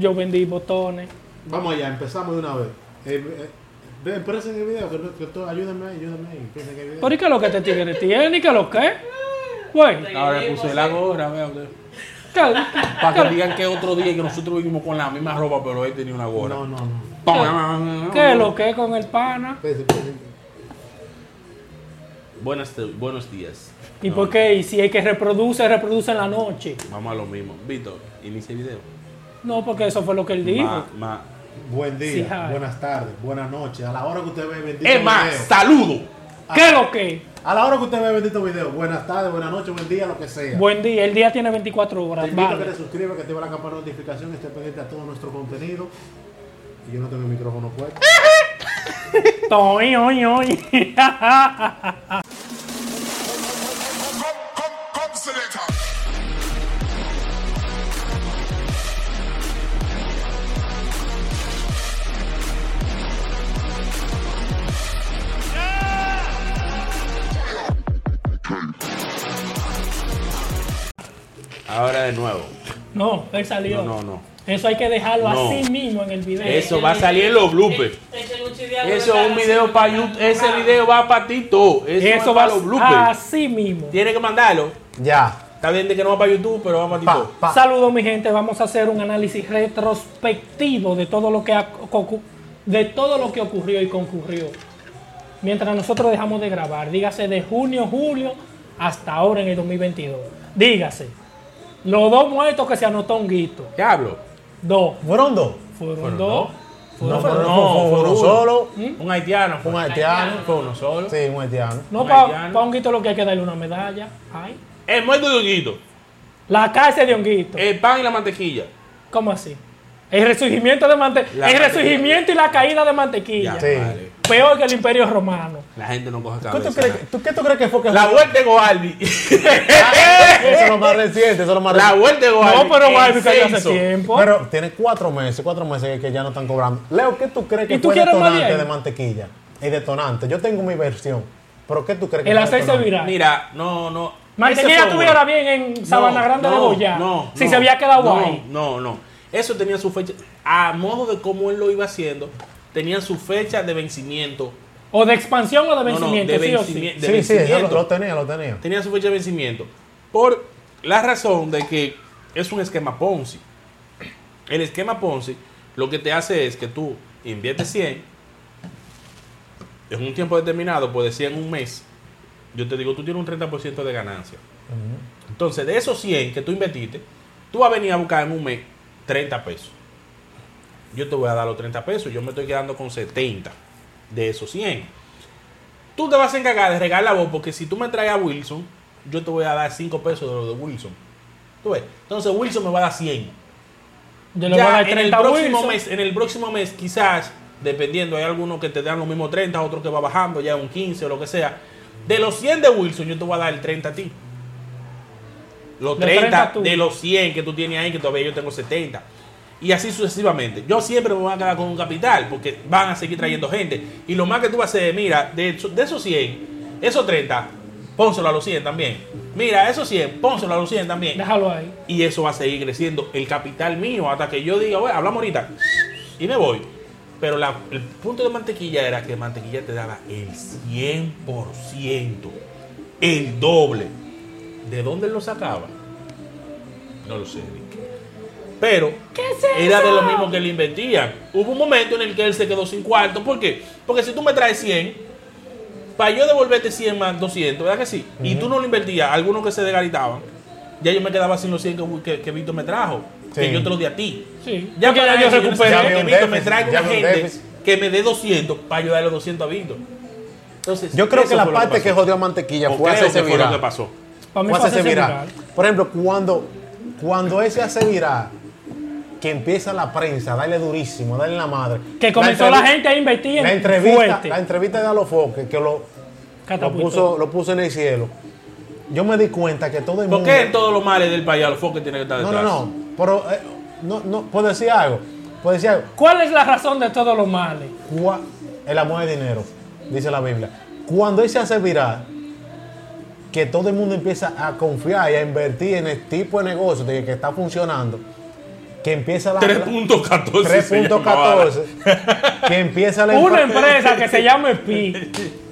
yo vendí botones. Vamos allá, empezamos de una vez. Eh, eh, ve, empresen el video, que, que ahí, ahí. empiecen el video. ¿Por qué lo que este tigre tiene? ¿Y qué lo que? Güey, Ahora puse la gorra, vea usted. ¿qué- Para que digan que otro día que nosotros vivimos con la misma ropa, pero él tenía una gorra. No, no, no. ¿Qué es lo que con el pana? Espérense, espérense. Buenas, te- buenos días. ¿Y No, por qué? Y si hay que reproduce, reproduce en la noche. Vamos a lo mismo. Víctor, inicia el video. No, porque eso fue lo que él dijo. Ma- ma- Buen día, Sí, buenas tardes, buenas noches. A la hora que usted ve bendito Es más, video. saludo. ¿Qué es lo que? A la hora que usted ve bendito video. Buenas tardes, buenas noches, buen día, lo que sea. Buen día, el día tiene 24 Te horas. invito a que Vale. te suscribas, que activa la campana de notificación, esté pendiente a todo nuestro contenido. Y yo no tengo el micrófono puesto. Toy, oy, oy. Ahora de nuevo. No, él salió. No, no, no. Eso hay que dejarlo No. así mismo en el video. Eso va a salir en los bloopers. Eso es un video para YouTube. Ese video va para ti todo. Eso, Eso es va para los bloopers. así mismo. Tiene que mandarlo. Ya. Está bien de que no va para YouTube, pero va para ti Pa, todo. pa. Saludos mi gente, vamos a hacer un análisis retrospectivo de todo lo que de todo lo que ocurrió y concurrió. Mientras nosotros dejamos de grabar, dígase de junio, julio hasta ahora en el 2022. Dígase. Los dos muertos que se anotó un guito. ¿Qué hablo? Dos. ¿Fueron dos? Fueron, dos. dos. No, Fueron no, fue- uno solo. Un haitiano. fue. Un haitiano. Fue uno solo. Sí, un haitiano. No, para haitiano. un guito lo que hay que darle una medalla. Ay. El muerto de Honguito. La cárcel de Honguito. El pan y la mantequilla. ¿Cómo así? El resurgimiento de mantequilla. La El mantequilla. resurgimiento y la caída de mantequilla. Ya, Sí. vale. Peor que el imperio romano. La gente no coge ¿Qué cabeza. tú, crees, que- tú- ¿Qué tú crees que fue que La vuelta de Goalbi. Eso es lo más reciente, eso es lo más la reciente. vuelta de Goalbi. No, pero Barbie cayó hace tiempo. Pero tiene cuatro meses, cuatro meses que, ya no están cobrando. Leo, ¿qué tú crees que ¿Y tú fue detonante de mantequilla? El detonante. Yo tengo mi versión. Pero ¿qué tú crees que El detonante? viral. Mira, no, no. Mantequilla estuviera bien en Sabana No, Grande de no, Boyá. No, si no, se había quedado no, ahí. No, no. Eso tenía su fecha. A modo de cómo él lo iba haciendo, tenía su fecha de vencimiento. O de expansión o de No, no, vencimiento, de sí o sí. vencimiento. de Sí, sí, yo lo, vencimiento. lo tenía, lo tenía. tenía su fecha de vencimiento. Por la razón de que es un esquema Ponzi. El esquema Ponzi lo que te hace es que tú inviertes 100 en un tiempo determinado, puede ser en un mes. Yo te digo, tú tienes un 30% de ganancia. Entonces, de esos 100 que tú invertiste, tú vas a venir a buscar en un mes 30 pesos. Yo te voy a dar los 30 pesos, yo me estoy quedando con 70 de esos 100 tú te vas a encargar de regalar la voz porque si tú me traes a Wilson, yo te voy a dar 5 pesos de lo de Wilson. ¿Tú ves? Entonces Wilson me va a dar 100. Yo le voy a dar en el 30 próximo Wilson. mes, en el próximo mes quizás, dependiendo, hay algunos que te dan los mismos 30, otros que va bajando, ya un 15 o lo que sea. De los 100 de Wilson, yo te voy a dar el 30 a ti. Los De 30, 30 tú. de los 100 que tú tienes ahí, que todavía yo tengo 70. Y así sucesivamente. Yo siempre me voy a quedar con un capital, porque van a seguir trayendo gente. Y lo más que tú vas a hacer, mira, de, eso- de esos 100, esos 30, pónselo a los 100 también. Mira, esos 100, pónselo a los 100 también. Déjalo ahí. Y eso va a seguir creciendo el capital mío hasta que yo diga, bueno, hablamos ahorita y me voy. Pero la- el punto de mantequilla era que mantequilla te daba el 100%, el doble. ¿De dónde lo sacaba? No lo sé, Pero era de lo mismo que le invertían. Hubo un momento en el que él se quedó sin cuarto. ¿Por qué? Porque si tú me traes 100, para yo devolverte 100 más 200, ¿verdad que sí? Y tú no lo invertías, algunos que se desgaritaban, ya yo me quedaba sin los 100 que, que, que Víctor me trajo, que Sí. yo te los di a ti. Sí. Ya Porque para ya yo recuperé. que Víctor me traiga una gente déficit. que me dé 200 para yo darle los 200 a Víctor. Entonces, Yo creo que la parte que, pasó. jodió a Mantequilla O fue hacerse que fue lo que viral. pasó. Para mí Fue hacerse viral. viral. Por ejemplo, cuando, cuando él se hace viral, que empieza la prensa a darle durísimo, a darle la madre. Que comenzó la, gente a invertir en La entrevista, fuerte. la entrevista de Alofoque, que lo, puso, lo puso en el cielo. Yo me di cuenta que todo el ¿Por mundo. qué en todos los males del país Alofoque tiene que estar No, detrás? no, no. Pero, eh, no, no, puedo decir algo. Puedo decir algo. ¿Cuál es la razón de todos los males? El amor de dinero, dice la Biblia. Cuando él se hace viral, que todo el mundo empieza a confiar y a invertir en el tipo de negocio de que está funcionando, que empieza la 3.14. se llamaba. 3.14 que empieza la Una empresa que se llama Pi.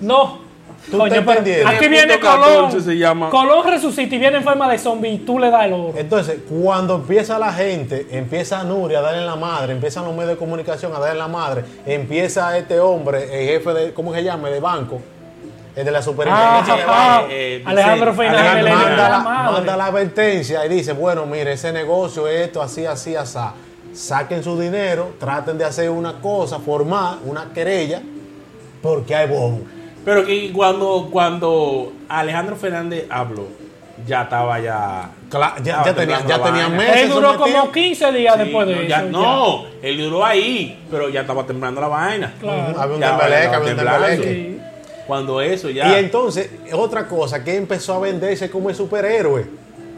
No. Tú Coño, estás pero entendiendo. aquí viene 3.14 Colón. se llama. Colón resucita y viene en forma de zombie y tú le das el oro. Entonces, cuando empieza la gente, empieza Nuria a darle en la madre, empiezan los medios de comunicación a darle en la madre, empieza este hombre, el jefe de, ¿cómo se llama? De banco, el de la Ah, superintendencia de ajá. banco. eh, Alejandro Fernández manda, la manda la advertencia y dice, bueno, mire, ese negocio, esto, así, así, así. Saquen su dinero, traten de hacer una cosa, formar una querella, porque hay bobo. Pero que cuando, cuando Alejandro Fernández habló, ya estaba ya. Cla- ya, ya tenía, ya tenía meses. Él duró sometido. como 15 días Sí, después de no, eso. ya- no, él duró ahí, pero ya estaba temblando la vaina. Claro. Ujú, Había un estaba había un. Cuando eso ya. Y entonces, otra cosa, que empezó a venderse como el superhéroe.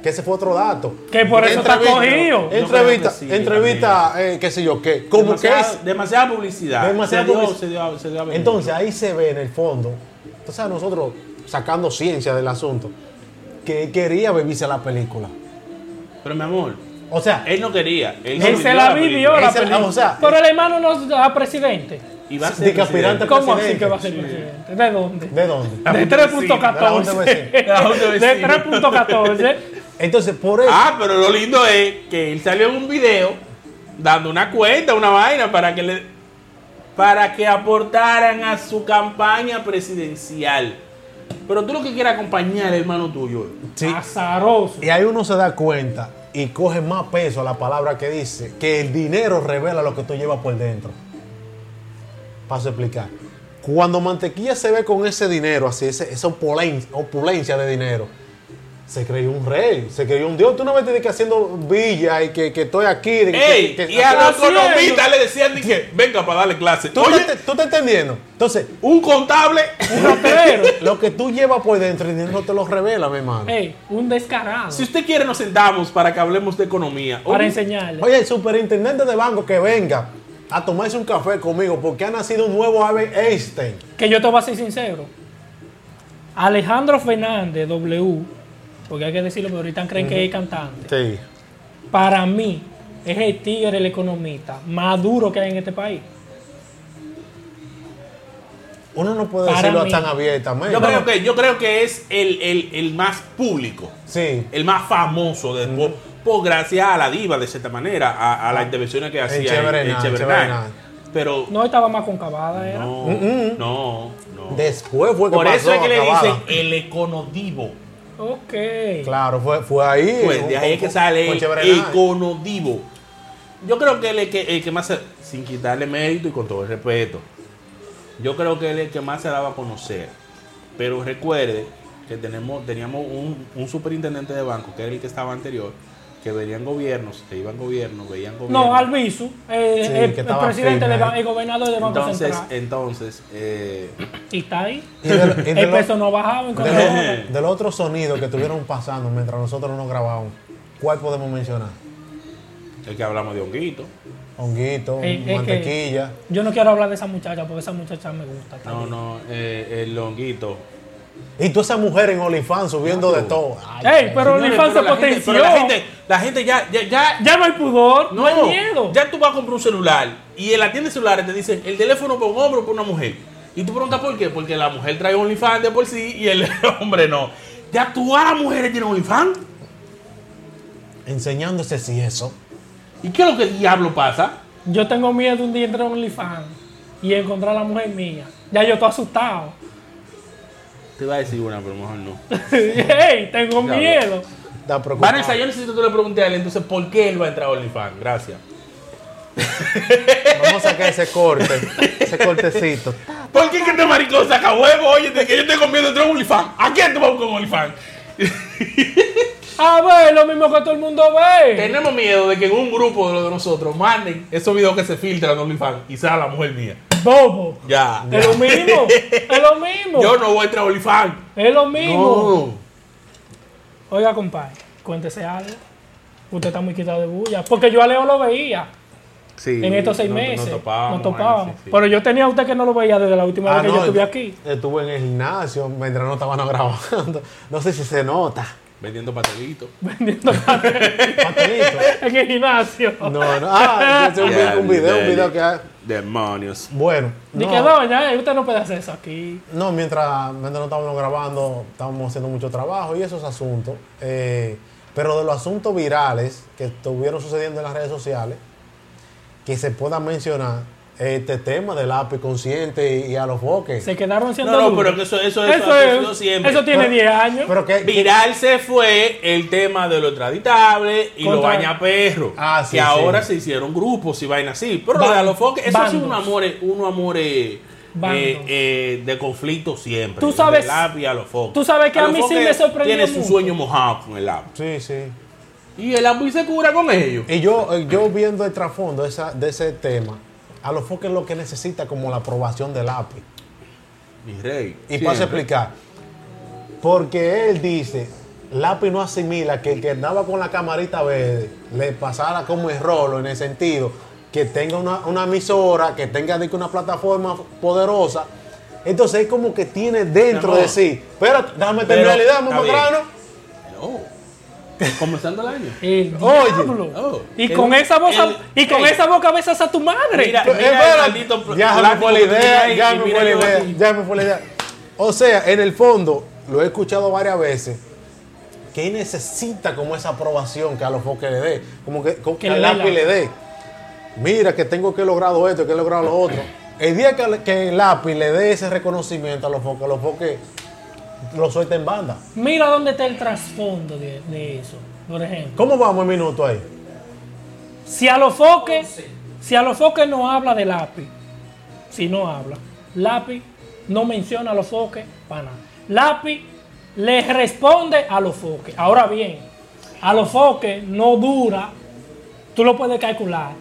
Que ese fue otro dato. Que por eso está cogido. Entrevista, sí, entrevista eh, qué sé yo qué. Como que demasiada, es. demasiada publicidad. Demasiada se dio, publici- se dio- se dio a vender. Entonces ahí se ve en el fondo. Entonces nosotros sacando ciencia del asunto. Que él quería beberse la película. Pero mi amor, O sea, él no quería. Él, Él se la vivió la se- película. o sea, Pero el hermano no es presidente. Y va a ser presidente. ¿Cómo así que va a ser presidente? ¿De dónde? ¿de dónde? De La Junta de 3.14. vecinos, la Junta de De vecinos. 3.14. Entonces, por eso. Ah, pero lo lindo es que él salió en un video dando una cuenta, una vaina para que le para que aportaran a su campaña presidencial. Pero tú lo que quieres acompañar al hermano tuyo. sí. Azaroso. Y ahí uno se da cuenta y coge más peso a la palabra que dice que el dinero revela lo que tú llevas por dentro. Paso a explicar. Cuando Mantequilla se ve con ese dinero, así, ese- esa opulen- opulencia de dinero, se creyó un rey, se creyó un dios. Tú no ves que haciendo villa y que, que estoy aquí. ¡Ey! que- que- y a los haciendo? economistas le decían de que venga para darle clase. ¿Tú, Oye, te, tú estás entendiendo? Entonces, un contable. Un ratero. lo que tú llevas por dentro, el dinero no te lo revela, mi hermano. Ey, un descarado. si usted quiere, nos sentamos para que hablemos de economía. Para Oye, enseñarle. Oye, el superintendente de banco que venga a tomarse un café conmigo porque ha nacido un nuevo Albert Einstein. Que yo te voy a ser sincero. Alejandro Fernández, W, porque hay que decirlo, pero ahorita creen que es cantante. Sí. Para mí, es el tigre, el economista más duro que hay en este país. Uno no puede Para decirlo mí. tan abiertamente. yo, creo que, yo creo que es el, el- el más público. Sí. el más famoso de por, por gracias a la diva de cierta manera a, a las intervenciones que hacía pero No estaba más con cavada, era. no, Mm-mm. no no Después fue que por pasó eso es que le dicen el econodivo Ok. Claro, fue, fue ahí. pues de ahí es que sale el econodivo yo creo que él es el que, el que más se- sin quitarle mérito y con todo el respeto yo creo que él es el que más se daba a conocer pero recuerde que tenemos teníamos un, un superintendente de banco que era el que estaba anterior que venían gobiernos, se iban gobiernos, veían gobiernos. No, Albizu, eh, Sí, el, que el presidente, firme de el gobernador del Banco Entonces, Central. entonces, eh, y está ahí. Y de, lo- y de El lo- peso no bajaba en de lo- de los otros sonidos que estuvieron pasando mientras nosotros no grabábamos, ¿cuál podemos mencionar? el que hablamos de honguito. Honguito, Eh, es que- mantequilla. Yo no quiero hablar de esa muchacha porque esa muchacha me gusta. No, no, eh, el honguito. Y toda esa mujer en OnlyFans subiendo de todo. Ey, pero Señores, OnlyFans se pero la gente- potenció. pero la gente, la gente ya, ya, ya, Ya no hay pudor, no, hay miedo. Ya tú vas a comprar un celular y en la tienda de celulares te dicen el teléfono para un hombre o para una mujer. Y tú preguntas por qué, porque la mujer trae OnlyFans de por sí y el hombre no. Ya todas las mujeres tienen OnlyFans. Enseñándose si eso. ¿Y qué es lo que diablo pasa? Yo tengo miedo un día entrar a OnlyFans y encontrar a la mujer mía. Ya yo estoy asustado. Te iba a decir una, pero mejor no. Ey, tengo Ya, miedo. Preocupado. Vanessa, yo necesito que tú le preguntes a él entonces por qué él va a entrar a OnlyFans. Gracias. Vamos a sacar ese corte, ese cortecito. ¿Por qué que este maricón saca huevo? Oye, de que yo tengo miedo de entrar a OnlyFans. ¿A quién tú vas con OnlyFans? A ver, lo mismo que todo el mundo ve. Tenemos miedo de que en un grupo de los de nosotros manden esos videos que se filtran en OnlyFans y sea la mujer mía. Bobo. Ya. Es lo mismo. es lo mismo. Yo no voy a entrar a OnlyFans. Es lo mismo. No. Oiga, compadre, cuéntese algo. Usted está muy quitado de bulla. Porque yo a Leo lo veía Sí, en estos seis no- meses. Nos topábamos. Nos topábamos. bueno, sí, sí. Pero yo tenía a usted que no lo veía desde la última Ah, vez que no, yo estuve aquí. Estuve en el gimnasio mientras no estaban grabando. No sé si se nota. Vendiendo pastelitos. vendiendo Pastelito. en el gimnasio. No, no. Ah, es un, Ya, un video, un ya, video ya. que hay. Demonios. Bueno. Ni no. que doña, eh, usted no puede hacer eso aquí. No, mientras, mientras no estábamos grabando, estábamos haciendo mucho trabajo y esos asuntos. Eh, pero de los asuntos virales que estuvieron sucediendo en las redes sociales, que se pueda mencionar este tema del API consciente y, y a los foques. Se quedaron siendo No, no, pero que eso, eso, eso, Eso, es, siempre. eso tiene Pero- 10 años. Pero que, que- Viral se fue el tema de lo extraditable y lo Contra- bañaperros. Ah, sí, que ahora se hicieron grupos y vainas así. Pero lo de los foques, eso es un bandos. amor, un amor eh, Bandos. eh, eh, de conflicto siempre. Tú sabes- Del lápiz a los foques. tú sabes que a los mí sí me sorprendió Tiene su mucho. sueño mojado con el lápiz. sí, sí. Y el lápiz se cura con ellos. Y yo, eh, yo viendo el trasfondo de, esa- de ese tema, a los foques lo que necesita como la aprobación del API. Mi rey. Y paso a siempre. explicar. Porque él dice, Lápiz no asimila que el que andaba con la camarita verde le pasara como el rolo en el sentido que tenga una, una emisora, que tenga una plataforma poderosa. Entonces es como que tiene dentro de sí. Pero déjame terminar la idea. Comenzando el año. El Oye. Oh. y El- con esa voz el- y con esa boca besas a tu madre. Mira, mira maldito ya me fue la idea, ya me fue la idea, ya me fue la idea. O sea, en el fondo, lo he escuchado varias veces, que él necesita como esa aprobación que a los foques le dé, como que, como Que que le al dé lápiz la- le dé. Mira que tengo que lograr esto, que he logrado lo otro. El día que, que el lápiz le dé ese reconocimiento a los foques, los foques lo suelta en banda. Mira dónde está el trasfondo de, de eso. Por ejemplo, ¿Cómo vamos el minuto ahí? si a los foques, si a los foques no habla de lápiz, si no habla, lápiz no menciona a los foques para nada. Lápiz le responde a los foques. Ahora bien, a los foques no dura, tú lo puedes calcular,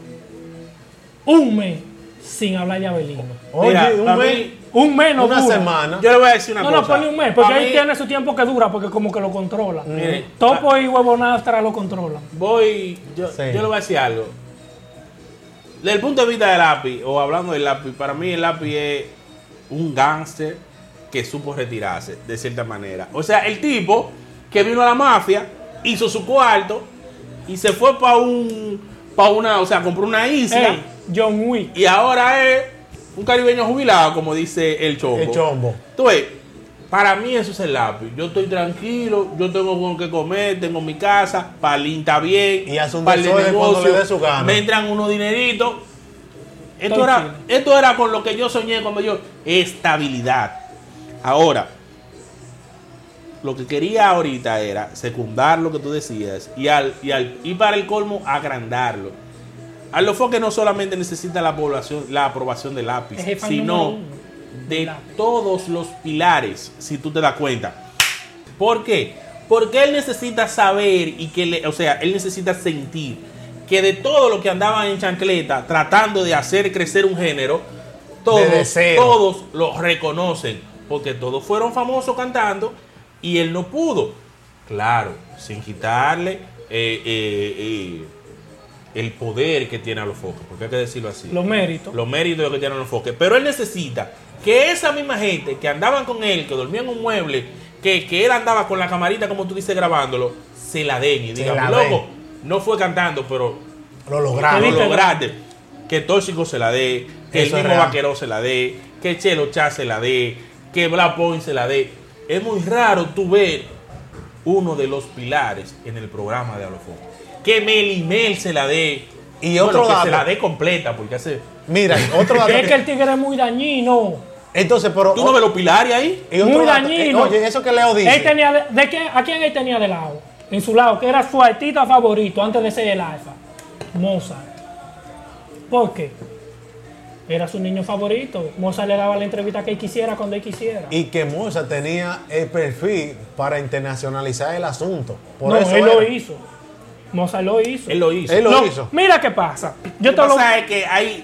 un mes sin hablar de Abelino. Oye, Mira, un mes, mí- Un mes no una dura. semana. Yo le voy a decir una No, cosa. no, ponle un mes, porque ahí mí, tiene su tiempo que dura, porque como que lo controla. Mire, Topo y Huevonastra lo controlan. Voy, yo, Sí. yo le voy a decir algo. Desde el punto de vista del lápiz, o hablando del lápiz, para mí el lápiz es un gángster que supo retirarse, de cierta manera. O sea, el tipo que vino a la mafia, hizo su cuarto y se fue para un, para una, o sea, compró una isla John Wick. y ahora es un caribeño jubilado, como dice el chombo. El chombo. Tú ves, para mí eso es el lápiz. Yo estoy tranquilo, yo tengo con qué comer, tengo mi casa, Palín está bien. Y hace un par de desorden cuando negocios, le dé su gana. Me entran unos dineritos. Esto Estoy era, esto era con lo que yo soñé cuando yo. Estabilidad. Ahora, lo que quería ahorita era secundar lo que tú decías y, al, y, al, y para el colmo agrandarlo. A los foques no solamente necesita la población, la aprobación del lápiz, sino de lápiz. todos los pilares, si tú te das cuenta. ¿Por qué? Porque él necesita saber y que le, o sea, él necesita sentir que de todo lo que andaban en chancleta tratando de hacer crecer un género, todos, todos lo reconocen, porque todos fueron famosos cantando y él no pudo. Claro, sin quitarle eh, eh, eh, el poder que tiene a los foques, porque hay que decirlo así Los méritos. los méritos de lo que tienen los foques. Pero él necesita que esa misma gente que andaban con él, que dormía en un mueble, que, que él andaba con la camarita, como tú dices, grabándolo, se la den y digan, loco, no fue cantando, pero Lo lo lograron. viste? lograste. Que Tóxico se la dé, que Eso el mismo. Vaquero se la dé, que Chelo Chá se la dé, que Black Point se la dé. Es muy raro tú ver uno de los pilares en el programa de Alofoque. Que Melimel se la dé. Y otro que dato. se la dé completa, porque hace... Mira, otro dato. Es que- el tigre es muy dañino. entonces, pero. ¿Tú no ves los pilares ahí? y otro muy dato, dañino. eh, oye, eso que Leo dice. Él tenía de, ¿de qué- ¿A quién él tenía de lado? En su lado, que era su artista favorito antes de ser el alfa. Mozart. ¿Por qué? Era su niño favorito. Mozart le daba la entrevista que él quisiera cuando él quisiera. Y que Moza tenía el perfil para internacionalizar el asunto. Por no, eso él lo hizo. Mozart lo hizo. Él lo hizo. Él lo No, hizo. Mira qué pasa. Yo Lo te lo. pasa es que hay,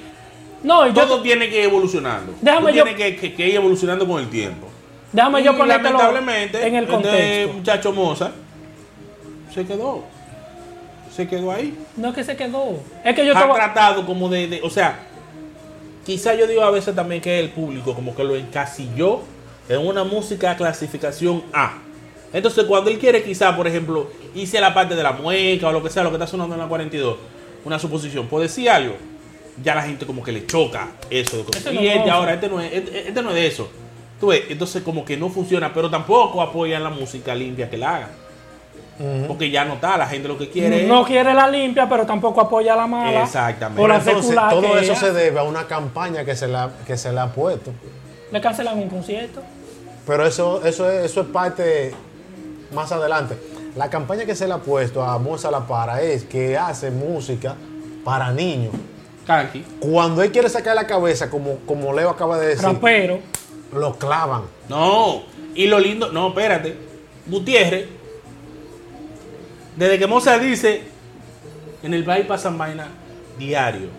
No, yo todo tiene que ir evolucionando. Déjame yo- tienes que, que- que ir evolucionando con el tiempo. déjame Y yo ponértelo lamentablemente, en el este contexto. muchacho Moza se quedó. Se quedó ahí. No es que se quedó. Es que yo ha tratado como de, de- o sea, quizá yo digo a veces también que el público como que lo encasilló en una música clasificación A. Entonces, cuando él quiere, quizá, por ejemplo, hice la parte de la mueca o lo que sea, lo que está sonando en la 42, una suposición, puede decir algo, ya la gente como que le choca eso. De Este y no este ahora, este no, es, este, este no es de eso. Tú ves, entonces como que no funciona, pero tampoco apoyan la música limpia que la hagan. Porque ya no está, la gente lo que quiere es- No quiere la limpia, pero tampoco apoya la mala. Exactamente. O la Entonces, secular todo eso ella- se debe a una campaña que se, la, que se le ha puesto. Le cancelan un concierto. Pero eso, eso, es, eso es parte más adelante. La campaña que se le ha puesto a Moza La Para es que hace música para niños. Cuando él quiere sacar la cabeza, como, como Leo acaba de decir, Rapero. lo clavan. No, y lo lindo, no, espérate. Gutiérrez, desde que Mozart dice, en el país pasan vainas diario.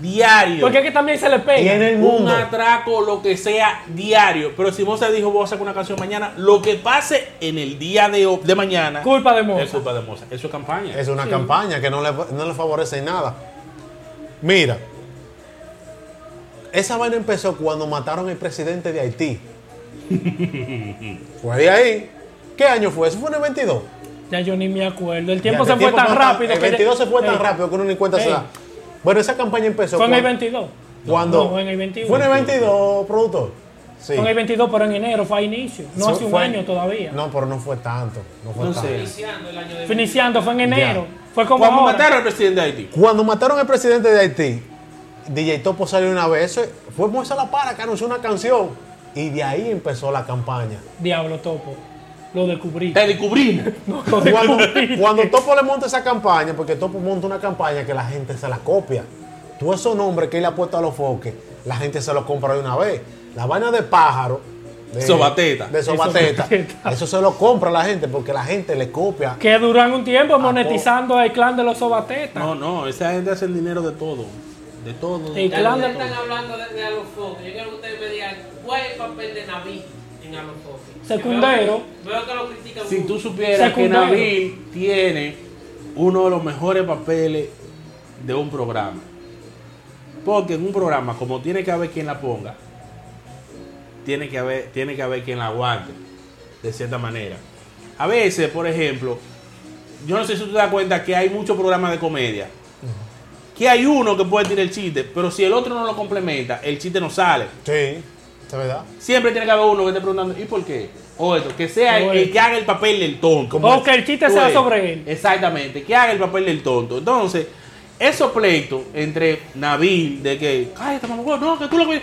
Diario. Porque es que también se le pega. Y en el un atraco, lo que sea, diario. Pero si Mozart dijo, voy a sacar una canción mañana, lo que pase en el día de, de mañana Culpa de es Mozart. culpa de Mozart. Eso es campaña. Es una Sí. campaña que no le, no le favorece en nada. Mira, esa vaina empezó cuando mataron al presidente de Haití. fue de ahí. ¿Qué año fue? ¿Eso fue en el 22? Ya yo ni me acuerdo. El tiempo Ya, se fue tan rápido. El que- 22 se fue tan Ey, rápido que uno ni cuenta se da. Bueno, esa campaña empezó Fue en el cuando- 22. cuando... No, fue en el 21. ¿Fue en el 22, productor? Sí. Fue en el 22, pero en enero fue a inicio. No hace un fue- año todavía. No, pero no fue tanto. No fue No tanto. sé. Iniciando el año de Fue iniciando, fue en enero. Fue como Cuando ahora. mataron al presidente de Haití. Cuando mataron al presidente de Haití, DJ Topo salió una vez. Eso fue Moisés La Para que anunció una canción. Y de ahí empezó la campaña. Diablo Topo. Lo descubrí. Te descubrimos. Lo Cuando, descubrí. cuando Topo le monta esa campaña, porque Topo monta una campaña que la gente se la copia. Todos esos nombres que él le ha puesto a los foques, la gente se los compra de una vez. La vaina de pájaro. De, Sobateta. De sobateta. Sobateta. Eso se lo compra la gente porque la gente le copia. Que duran un tiempo monetizando el clan de los sobatetas. No, no, esa gente hace el dinero de todo. De todo. El clan de están hablando de, de Alofoque. Yo quiero que ustedes me digan cuál es el papel de Naví. Secundero. Veo, veo que lo critican Si tú supieras que. Nabil tiene uno de los mejores papeles de un programa. Porque en un programa, como tiene que haber quien la ponga, tiene que haber, tiene que haber quien la aguante, de cierta manera. A veces, por ejemplo, yo no sé si tú te das cuenta que hay muchos programas de comedia. Que hay uno que puede tirar el chiste, pero si el otro no lo complementa, el chiste no sale. Sí, verdad. Siempre tiene que haber uno que esté preguntando, ¿y por qué? O esto, que sea el, que haga el papel del tonto. O que el chiste sea sobre él. Exactamente, que haga el papel del tonto. Entonces, esos pleitos entre Nabil, de que, cállate, mamá, no, que tú lo que.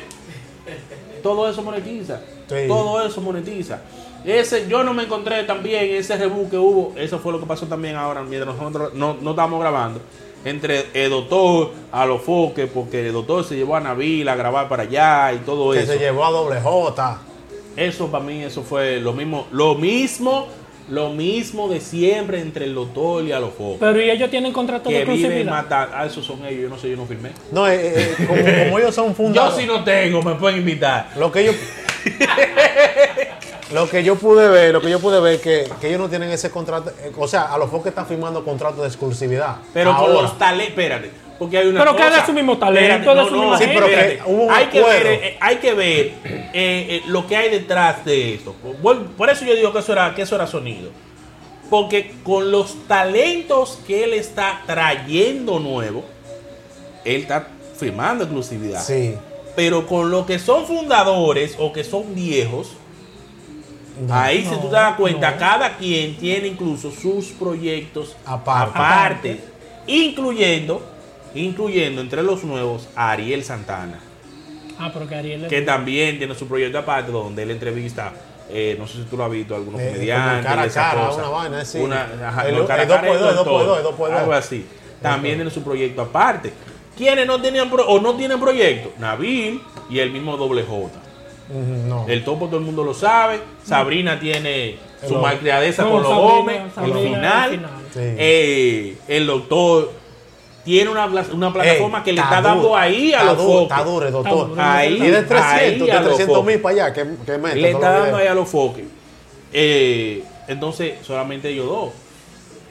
Todo eso monetiza. Sí. Todo eso monetiza. Ese, yo no me encontré también ese rebú que hubo. Eso fue lo que pasó también ahora, mientras nosotros no, no estábamos grabando. Entre el doctor a los foques, porque el doctor se llevó a Nabil a grabar para allá y todo Que eso. se llevó a doble J. Eso para mí, eso fue lo mismo, lo mismo, lo mismo de siempre entre el doctor y a los focos. Pero y ellos tienen contrato de Que viven exclusividad. matando. Ah, esos son ellos, yo no sé, yo no firmé. No, eh, eh, como, como ellos son Yo fundados. sí no tengo, me pueden invitar. Lo que yo lo que yo pude ver, lo que yo pude ver que, que ellos no tienen ese contrato, eh, o sea, a los foques están firmando contratos de exclusividad. Pero con los talentos, espérate, porque hay una Pero que cosa. haga su mismo talento, Espérate, de su misma Sí, pero que hubo un hay que ver, eh, hay que ver eh, eh, lo que hay detrás de esto. Por, por eso yo digo que eso era, que eso era sonido. Porque con los talentos que él está trayendo nuevo, él está firmando exclusividad. Sí. Pero con lo que son fundadores o que son viejos, ahí si tú te das cuenta, no. cada quien tiene incluso sus proyectos Aparte. aparte, incluyendo, incluyendo entre los nuevos a Ariel Santana, Ah, pero que Ariel. que también tiene su proyecto aparte donde él entrevista. eh, no sé si tú lo has visto, algunos Eh, comediantes. cara a cara, cosa. una vaina, sí. Una, ajá, El- no, cara a el dos cara dos, dos dos por dos. Algo así. También tiene su proyecto aparte. ¿Quiénes no tenían pro- o no tienen proyecto? Nabil y el mismo Doble J. No. El topo todo el mundo lo sabe. Sabrina tiene su El- malcriadeza No, con los Gómez. El final. al final. Sí. Eh, el doctor tiene una, una plataforma Ey, que le está está dando duro, ahí a los focos. Está duro, doctor. Ahí, Y de 300, ahí a de los 300 mil focos. para allá, que, que mete Le está dando ahí a los foques. Eh, entonces, solamente ellos dos.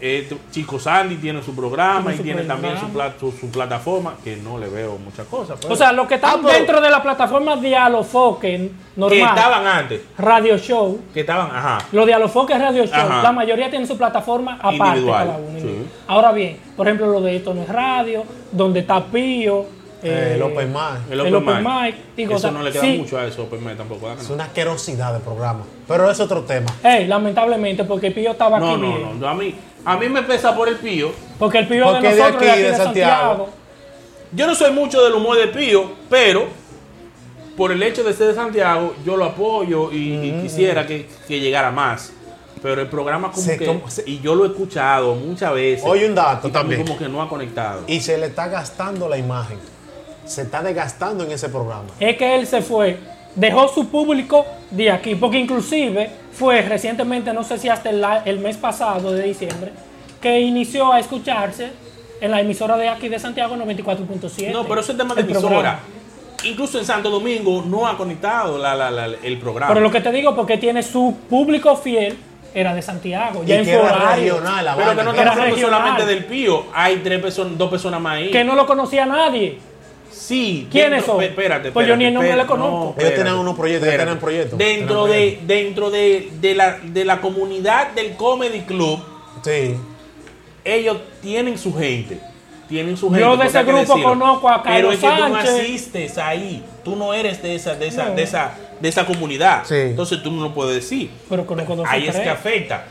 Eh, Chico Sandy tiene su programa Tiene y su tiene también su, programa. pla- su, su plataforma, que no le veo muchas cosas. pero- O sea, los que están Ah, pero dentro de la plataforma Dialofoque que normal, estaban antes, Radio Show, que estaban, ajá. los Dialofoque Radio Show, Ajá. la mayoría tienen su plataforma aparte Individual, cada uno. sí. Ahora bien, por ejemplo, lo de Esto no es Radio, donde está Pío, Eh, eh, el Open Mic. El El Open, Open Mic. Mic, digo, Eso o sea, no le queda sí. mucho a eso, Open Mic tampoco. ¿verdad que Es no? una asquerosidad de programa. Pero es otro tema. Hey, lamentablemente, porque Pío estaba aquí No, no, bien. no, yo a mí, a mí me pesa por el pío. Porque el Pío Porque de de nosotros aquí, de aquí de de Santiago. Santiago. Yo no soy mucho del humor de pío, pero por el hecho de ser de Santiago, yo lo apoyo y, y quisiera que, que llegara más. Pero el programa como Se- que, como- se- y yo lo he escuchado muchas veces. Oye, un dato también. Como que no ha conectado. Y se le está gastando la imagen. Se está desgastando en ese programa. es que él se fue, dejó su público de aquí, porque inclusive fue recientemente, no sé si hasta el, el mes pasado de diciembre, que inició a escucharse en la emisora de aquí de Santiago 94.7. No, pero ese es tema de emisora. programa. Incluso en Santo Domingo no ha conectado la- la- la- el programa. Pero lo que te digo, porque tiene su público fiel, era de Santiago, Y ya en que era regional, la Pero que no estamos hablando solamente del pío. Hay tres personas, dos personas más ahí. que no lo conocía nadie. Sí. ¿Quiénes dentro- son? pe- Espérate, Pues yo ni el espérate, nombre le espérate, conozco. no, Ellos espérate, tenían unos proyectos, ellos espérate. tenían proyectos. Dentro de, dentro de, de la, de la comunidad del Comedy Club, Sí. ellos tienen su gente. Tienen su Yo gente. de porque ese grupo conozco a Pero Carlos es que tú no asistes ahí. Tú no eres de esa, de esa, No. de esa, de esa comunidad. Sí. Entonces tú no lo puedes decir. Pero conozco Ahí es que afecta.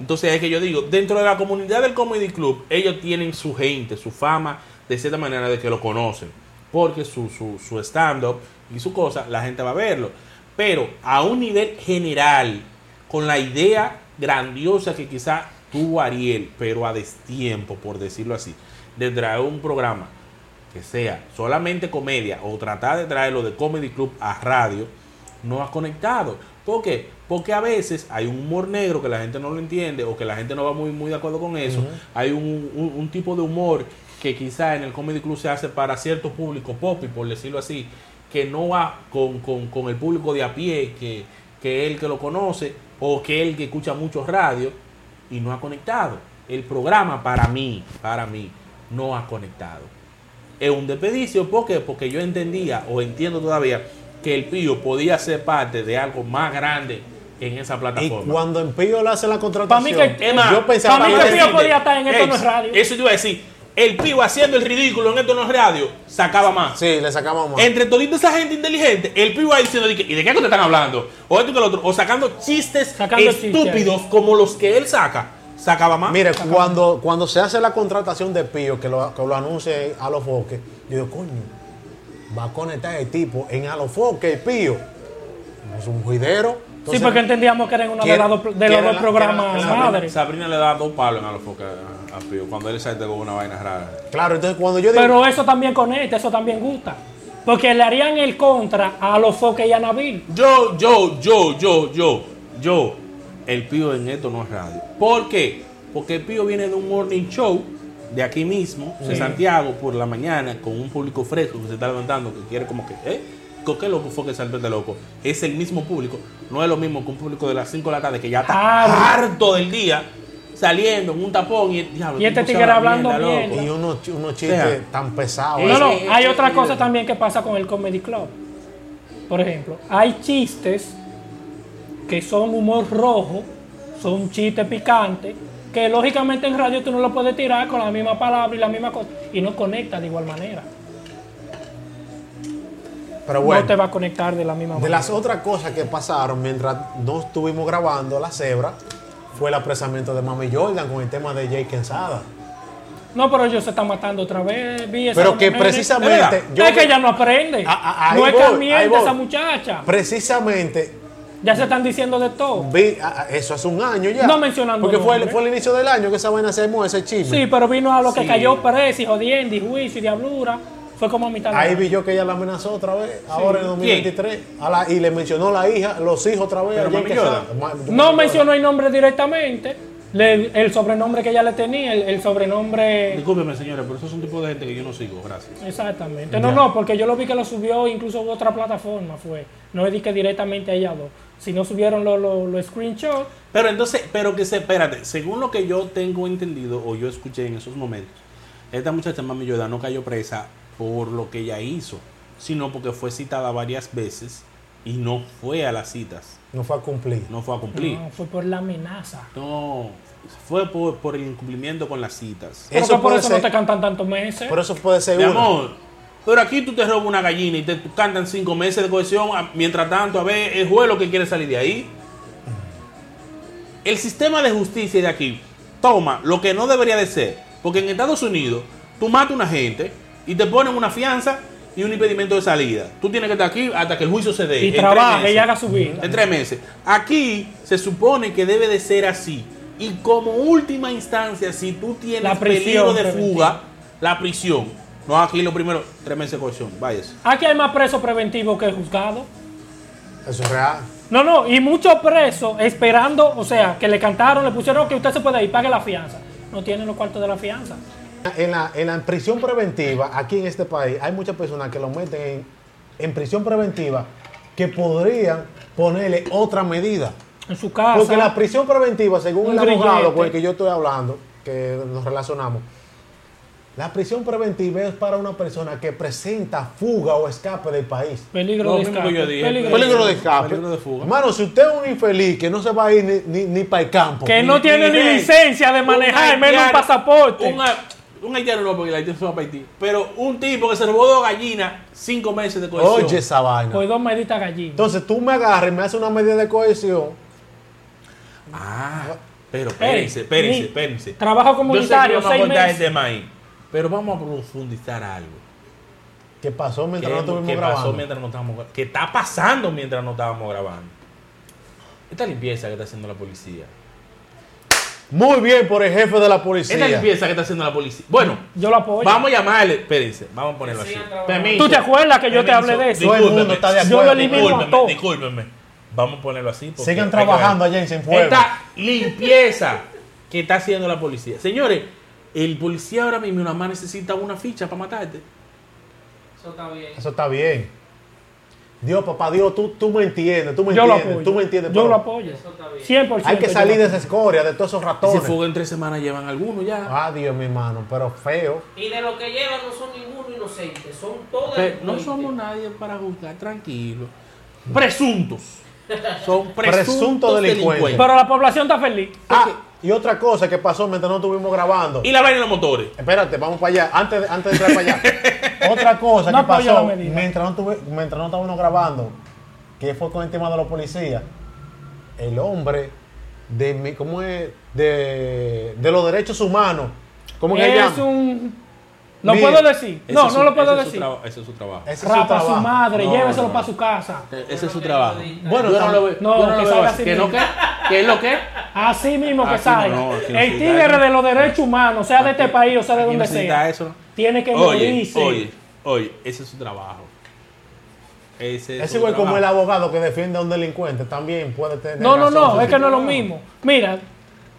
Entonces es que yo digo, dentro de la comunidad del Comedy Club, ellos tienen su gente, su fama, de cierta manera de que lo conocen. Porque su, su, su stand-up y su cosa, la gente va a verlo. Pero a un nivel general, con la idea grandiosa que quizá tuvo Ariel, pero a destiempo, por decirlo así, de traer un programa que sea solamente comedia o tratar de traerlo de Comedy Club a radio, no ha conectado. ¿Por qué? Porque a veces hay un humor negro que la gente no lo entiende o que la gente no va muy, muy de acuerdo con eso. Hay un, un- un tipo de humor que quizá en el Comedy Club se hace para cierto público pop, por decirlo así, que no va con, con- con el público de a pie, que, que es el que lo conoce o que es el que escucha mucho radio y no ha conectado. El programa para mí, para mí, no ha conectado es un desperdicio. ¿Por qué? Porque yo entendía o entiendo todavía que el Pío podía ser parte de algo más grande en esa Y plataforma. cuando en Pío le hace la contratación, mí que- yo pensaba mí que Pío podía estar en Esto No es eso- Radio. Eso te iba a decir. El Pío haciendo el ridículo en Esto no es radio, sacaba más. sí, le sacamos más. Entre todita esa gente inteligente, el Pío ahí diciendo, ¿y de qué te están hablando? O esto que lo otro, o sacando chistes Sacando chistes. estúpidos como los que él saca, sacaba más. Mire, cuando, cuando se hace la contratación de Pío, que lo, que lo anuncie a los foques, yo digo, coño, va a conectar el tipo en a los foques, Pío. Es un juidero. Sí, porque entendíamos que eran uno de los, dos- de los quiere dos la- programas la- Sabrina, madres. Sabrina le da dos palos en a los focas a, a Pío cuando él sale con una vaina rara. Claro, entonces cuando yo digo, Pero eso también conecta, eso también gusta. Porque le harían el contra a los foques y a Nabil. Yo, yo, yo, yo, yo, yo, el Pío en esto no es radio. ¿Por qué? Porque el Pío viene de un morning show de aquí mismo, de Sí. Santiago, por la mañana, con un público fresco que se está levantando, que quiere como que, ¿eh? ¿Con qué loco fue que salió de loco? Es el mismo público, no es lo mismo que un público de las 5 de la tarde que ya está Harto. harto del día, saliendo en un tapón y, diablo, Y este tigre habla hablando mierda, y unos, unos chistes sea, tan pesados. No, no, hay otra cosa también que pasa con el Comedy Club. Por ejemplo, hay chistes que son humor rojo, son chistes picantes, que lógicamente en radio tú no lo puedes tirar con la misma palabra y la misma cosa, y no conecta de igual manera. Pero No bueno, te va a conectar de la misma de manera. las otras cosas que pasaron mientras no estuvimos grabando La Cebra, fue el apresamiento de Mami Jordan con el tema de Jay Quensada. No, pero ellos se están matando otra vez. vi Pero que precisamente... es que ella no aprende. Ahí no es voy, que esa muchacha. Precisamente Ya se están diciendo de todo. Vi, eso hace un año ya. No mencionando Porque fue el, fue el inicio del año que esa vaina se armó, ese chisme. Sí, pero vino a lo que cayó preso y jodiendo y juicio y diablura. Fue como a mitad de Ahí vi yo que ella la amenazó otra vez, ahora en 2023. A la- y le mencionó la hija, los hijos otra vez. Pero a Mami. Jordan. Ma- No mencionó el nombre directamente, Le- el sobrenombre que ella le tenía, el, el sobrenombre... Discúlpeme, señores, pero eso es un tipo de gente que yo no sigo, gracias. Exactamente. No, Ya. no, porque yo lo vi que lo subió incluso en otra plataforma, fue. No es de que directamente a ella dos. Si no subieron los screenshots, Pero entonces, pero que se, espérate, según lo que yo tengo entendido o yo escuché en esos momentos, esta muchacha mami Yoda no cayó presa por lo que ella hizo, sino porque fue citada varias veces y no fue a las citas, No fue a cumplir. no fue a cumplir. no, fue por la amenaza. No, fue por, por el incumplimiento con las citas. Pero Eso que por eso ser- no te cantan tantos meses. Por eso puede ser Mi uno. amor, pero aquí tú te robas una gallina y te cantan cinco meses de cohesión, mientras tanto, a ver, el juez lo que quiere salir de ahí. El sistema de justicia de aquí toma lo que no debería de ser, porque en Estados Unidos tú matas a una gente y te ponen una fianza y un impedimento de salida. Tú tienes que estar aquí hasta que el juicio se dé. y trabaje y haga su vida. En tres meses. Aquí se supone que debe de ser así. Y como última instancia, si tú tienes La prisión peligro de fuga, la prisión. No, aquí lo primero, tres meses de cohesión. Váyase. Aquí hay más presos preventivos que juzgados. Eso es real. No, no, y muchos presos esperando, o sea, que le cantaron, le pusieron que usted se puede ir, pague la fianza. No tienen los cuartos de la fianza. En la, en la prisión preventiva, aquí en este país, hay muchas personas que lo meten en, en prisión preventiva que podrían ponerle otra medida. En su casa. Porque la prisión preventiva, según el abogado con el que yo estoy hablando, que nos relacionamos, la prisión preventiva es para una persona que presenta fuga o escape del país. Peligro de escape. yo dije. peligro de Peligro de escape. escape. Peligro de fuga. Hermano, si usted es un infeliz que no se va a ir ni, ni, ni para el campo, Que no Ni- tiene ni ni- licencia de manejar, un menos un pasaporte. Un haitiano no, porque el haitiano se va para Haití. Pero un tipo que se robó dos gallinas, cinco meses de cohesión. oye esa vaina. Pues dos meditas gallinas. Entonces tú me agarras y me haces una medida de cohesión. Ah, pero espérense, espérense, espérense. Trabajo Yo sé que comunitario, vamos a seis meses. ahí, pero vamos a profundizar algo. ¿Qué pasó ¿Qué, mientras no estuvimos qué grabando? pasó mientras no estábamos gra- ¿Qué está pasando mientras no estábamos grabando? Esta limpieza que está haciendo la policía. Muy bien por el jefe de la policía. Esta limpieza que está haciendo la policía. Bueno, Yo lo apoyo. vamos a llamarle. Espérense, vamos a ponerlo así. Permiso. ¿Tú te acuerdas que yo te hablé de eso? Todo el mundo Discúlpeme. está de Yo acuerdo. lo elimino a Discúlpeme. Vamos a ponerlo así. porque Sigan trabajando allá en Cienfuegos. Esta limpieza que está haciendo la policía. Señores, el policía ahora mismo nada más necesita una ficha para matarte. Eso está bien. Eso está bien. Dios, papá, Dios, tú, tú me entiendes, tú me Yo lo entiendes, apoyo. tú me entiendes. Yo lo apoyo. Eso está bien. 100%. Hay que salir lo de esa escoria, de todos esos Si ratones. fuga en tres semanas llevan algunos ya. Ah, Dios, mi hermano, pero feo. Y de lo que llevan no son ninguno inocente, son todos Pero no somos nadie para juzgar, tranquilo. Presuntos. Son presuntos, Presuntos delincuentes. delincuentes. Pero la población está feliz. Ah, y otra cosa que pasó mientras no estuvimos grabando. Y la vaina de los motores. Espérate, vamos para allá, antes de, antes de entrar para allá. otra cosa No que pasó mientras no, tuve- mientras no estábamos grabando, que fue con el tema de los policías. El hombre de, mi- ¿cómo es? De, de los derechos humanos. ¿Cómo que es llama? un. ¿Lo Mira, puedo decir? No, no lo puedo ese es su decir. Ese es su trabajo. Ese es su Rapa a su trabajo. madre, No, lléveselo no. para su casa. E- Ese es su trabajo. Bueno, yo no lo veo. No, no lo que salga así. ¿Que no qué? ¿Qué es lo que? Así mismo que no, salga. el tigre de los derechos humanos, sea de este país o sea de donde sea, tiene que morirse. oye, oye, ese es su trabajo. Ese es igual como el abogado que defiende a un delincuente, también puede tener. No, no, no, es que no es lo mismo. Mira,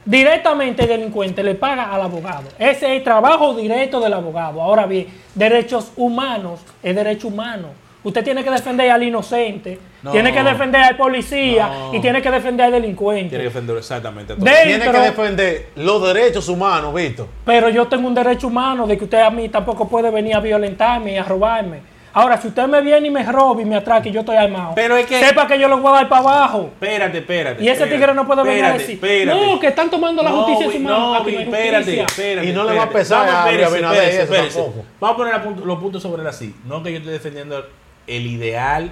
directamente el delincuente le paga al abogado. Ese es el trabajo directo del abogado. Ahora bien, derechos humanos es derecho humano. Usted tiene que defender al inocente, No. tiene que defender al policía No. y tiene que defender al delincuente. Tiene que defender exactamente todo. Tiene que defender los derechos humanos, Víctor. Pero yo tengo un derecho humano de que usted a mí tampoco puede venir a violentarme y a robarme. Ahora, si usted me viene y me roba y me atraca y yo estoy armado, Pero es que- sepa que yo lo voy a dar para abajo. Espérate, espérate. Y ese espérate, tigre no puede venir a decir, espérate. no, que están tomando la No, justicia en su mano. No, no espérate, justicia. espérate. Y no le va a pesar Vamos, a espérese, Abinader espérese, eso espérese. tampoco. Vamos a poner punto- los puntos sobre el así. No que yo esté defendiendo el ideal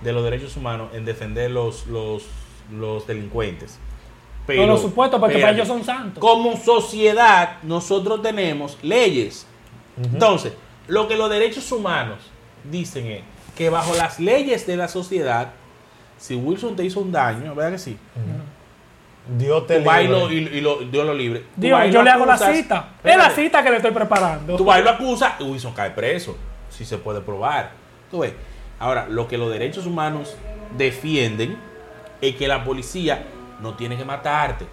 de los derechos humanos en defender los, los, los delincuentes. Pero, Por lo supuesto, porque para ellos son santos. Como sociedad, nosotros tenemos leyes. Entonces, lo que los derechos humanos dicen es que bajo las leyes de la sociedad, si Wilson te hizo un daño, ¿verdad que sí? Dios te libre. lo, y, y lo- Dios lo libre. Dios, yo le hago la cita. Es la cita que le estoy preparando. Tú vas y lo acusas y Wilson cae preso. Si se puede probar. Tú ves. Ahora, lo que los derechos humanos defienden es que la policía no tiene que matarte.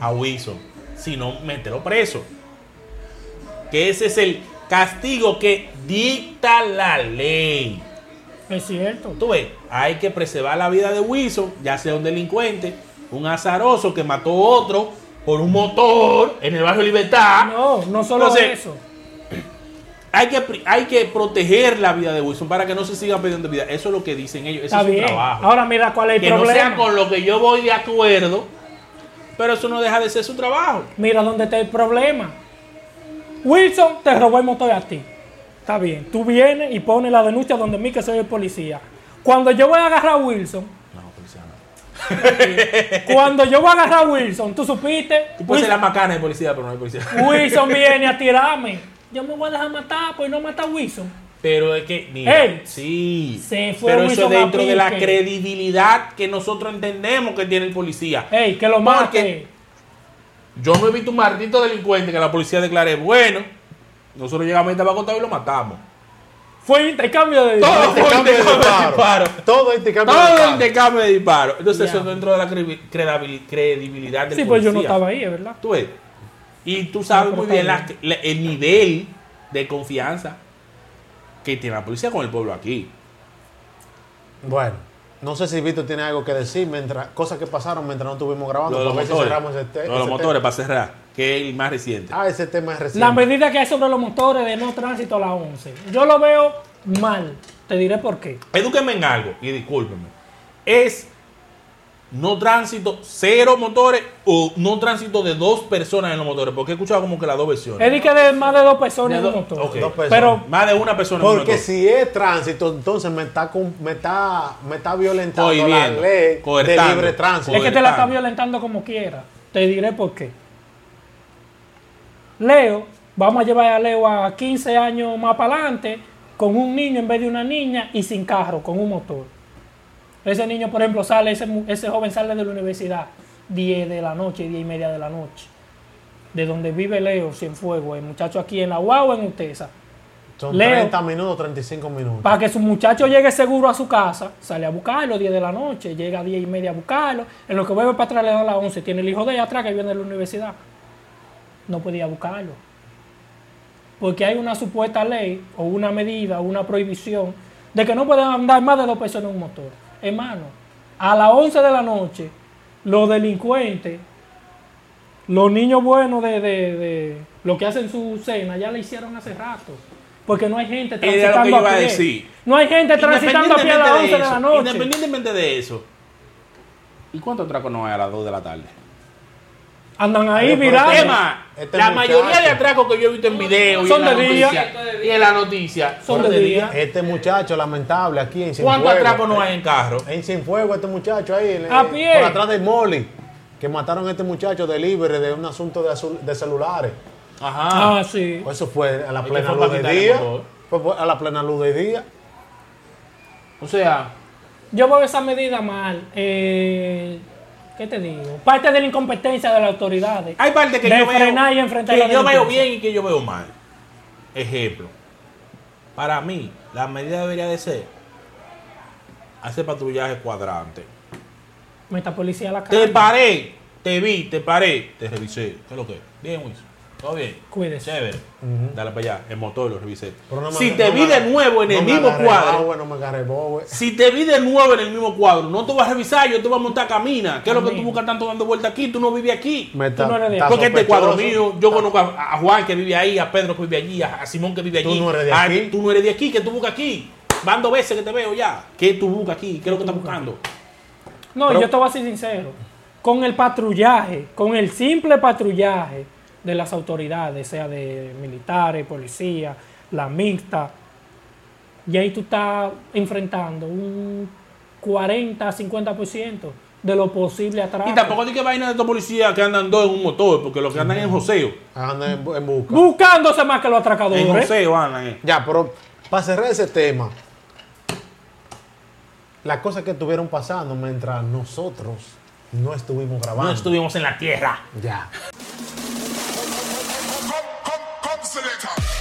a Wilson, sino mételo preso. Que ese es el castigo que dicta la ley. Es cierto. Tú ves, hay que preservar la vida de Wilson, ya sea un delincuente, un azaroso que mató a otro por un motor en el barrio Libertad. No, no solo Entonces, eso. Hay que, hay que proteger la vida de Wilson para que no se siga perdiendo vida. Eso es lo que dicen ellos. Ese Está es su bien. trabajo. Ahora mira cuál es el que no sea problema. con lo que yo voy de acuerdo, pero eso no deja de ser su trabajo. Mira dónde está el problema. Wilson te robó el motor a ti. Está bien. Tú vienes y pones la denuncia donde mí que soy el policía. Cuando yo voy a agarrar a Wilson, No, policía no. cuando yo voy a agarrar a Wilson, tú supiste. Tú puedes ser la macana de policía, pero no hay policía. Wilson viene a tirarme. Yo me voy a dejar matar, pues no mata a Wilson. Pero es que, mira, Ey, sí, se fue pero eso Wilson es a dentro de la credibilidad que nosotros entendemos que tiene el policía. Ey, que lo Porque mate. Yo no he visto un maldito delincuente que la policía declare bueno. Nosotros llegamos a Tabacotado y lo matamos. Fue intercambio de Todo fue Intercambio de intercambio de disparo. disparo. Todo intercambio de Todo disparo. intercambio de disparos. Entonces, Ya. eso es dentro de la credi- credibil- credibilidad del Sí, pues yo no policía. estaba ahí, es verdad. Tú ves. Y tú sabes No, muy bien está la- la- el nivel de confianza que tiene la policía con el pueblo aquí. Bueno, no sé si Víctor tiene algo que decir, mientras cosas que pasaron mientras no estuvimos grabando. Lo de los para ver si cerramos ese, te- de los motores, tema. para cerrar, que es el más reciente. Ah, ese tema es reciente. La medida que hay sobre los motores de no tránsito a las 11. Yo lo veo mal. Te diré por qué. Edúquenme en algo y discúlpenme. Es no tránsito, cero motores o no tránsito de dos personas en los motores. Porque he escuchado como que las dos versiones. Es de que de más de dos personas en De un do- motor. ok. Dos personas. Pero Más de una persona en un Porque motor. si es tránsito, entonces me está, con- me está, me está violentando la ley de libre tránsito. es que te la está violentando como quiera. Te diré por qué. Leo, vamos a llevar a Leo a 15 años más para adelante con un niño en vez de una niña y sin carro, con un motor. Ese niño, por ejemplo, sale, ese, joven sale de la universidad 10 de la noche, 10 y media de la noche. De donde vive Leo, Cienfuegos, el muchacho aquí en la UAU en Utesa. Son Leo. 30 minutos, 35 minutos. Para que su muchacho llegue seguro a su casa, sale a buscarlo 10 de la noche, llega a 10 y media a buscarlo. En lo que vuelve para atrás le dan las 11. Tiene el hijo de ella atrás que viene de la universidad. No podía buscarlo. Porque hay una supuesta ley o una medida o una prohibición de que no pueden andar más de dos personas en un motor. Hermano, a las 11 de la noche, los delincuentes, los niños buenos de, de, de lo que hacen su cena, ya la hicieron hace rato. Porque no hay gente transitando a a pie. decir. No hay gente transitando a pie a las 11 de, eso, la noche. Independientemente de eso. ¿Y cuántos atracos no hay a las 2 de la tarde? Andan ahí pero virando. Este- la muchacho. mayoría de atracos que yo he visto en video y Son en la de día. noticia, y en la noticia Son de día. Este muchacho lamentable aquí en ¿Cuántos Cienfuegos. atracos no hay en carro? En Cienfuegos, este muchacho ahí. en- A en- pie. Por atrás del Molly. Que mataron a este muchacho de libre de un asunto de, azul- de celulares. Ajá. Ah, sí. Eso fue a la plena luz del día. Fue a la plena luz del día. O sea, Yo veo esa medida mal. Eh, ¿Qué te digo? Parte de la incompetencia de las autoridades. hay partes que De yo veo frenar y enfrentar que la yo veo bien y que yo veo mal. Ejemplo. Para mí, la medida debería de ser hacer patrullaje cuadrante. Meta policía a la Te calle. paré, te vi, te paré, te revisé. ¿Qué es lo que? Bien, Wilson. Todo bien. Cuídese. Chévere. Dale para allá. El motor lo revisé. Me- si no te me vi de nuevo en no el me mismo cuadro. no me bobe. Si te vi de nuevo en el mismo cuadro, no te voy a revisar, yo te voy a montar camina. ¿Qué es lo que tú buscas tanto dando vuelta aquí? Tú no vives aquí. Me Tú no eres de está Porque este cuadro mío, yo conozco a, a Juan que vive ahí, a Pedro que vive allí, a, a Simón que vive Tú allí. no eres de a- aquí. Tú no eres de aquí, que tú buscas aquí. Van dos veces que te veo ya. ¿Qué tú buscas aquí? ¿Qué es lo que estás buscando? No, Pero- yo te voy a ser sincero. Con el patrullaje, con el simple patrullaje de las autoridades, sea de militares, policía, la mixta, y ahí tú estás enfrentando un 40-50% de lo posible atrás. Y tampoco di que vaina de estos policías que andan dos en un motor, porque los que andan en joseo. Anda en, en busca. Buscándose más que los En atracadores. joseo andan. eh. Ya, pero para cerrar ese tema, las cosas que estuvieron pasando mientras nosotros no estuvimos grabando. No estuvimos en la tierra. Ya. obsolete.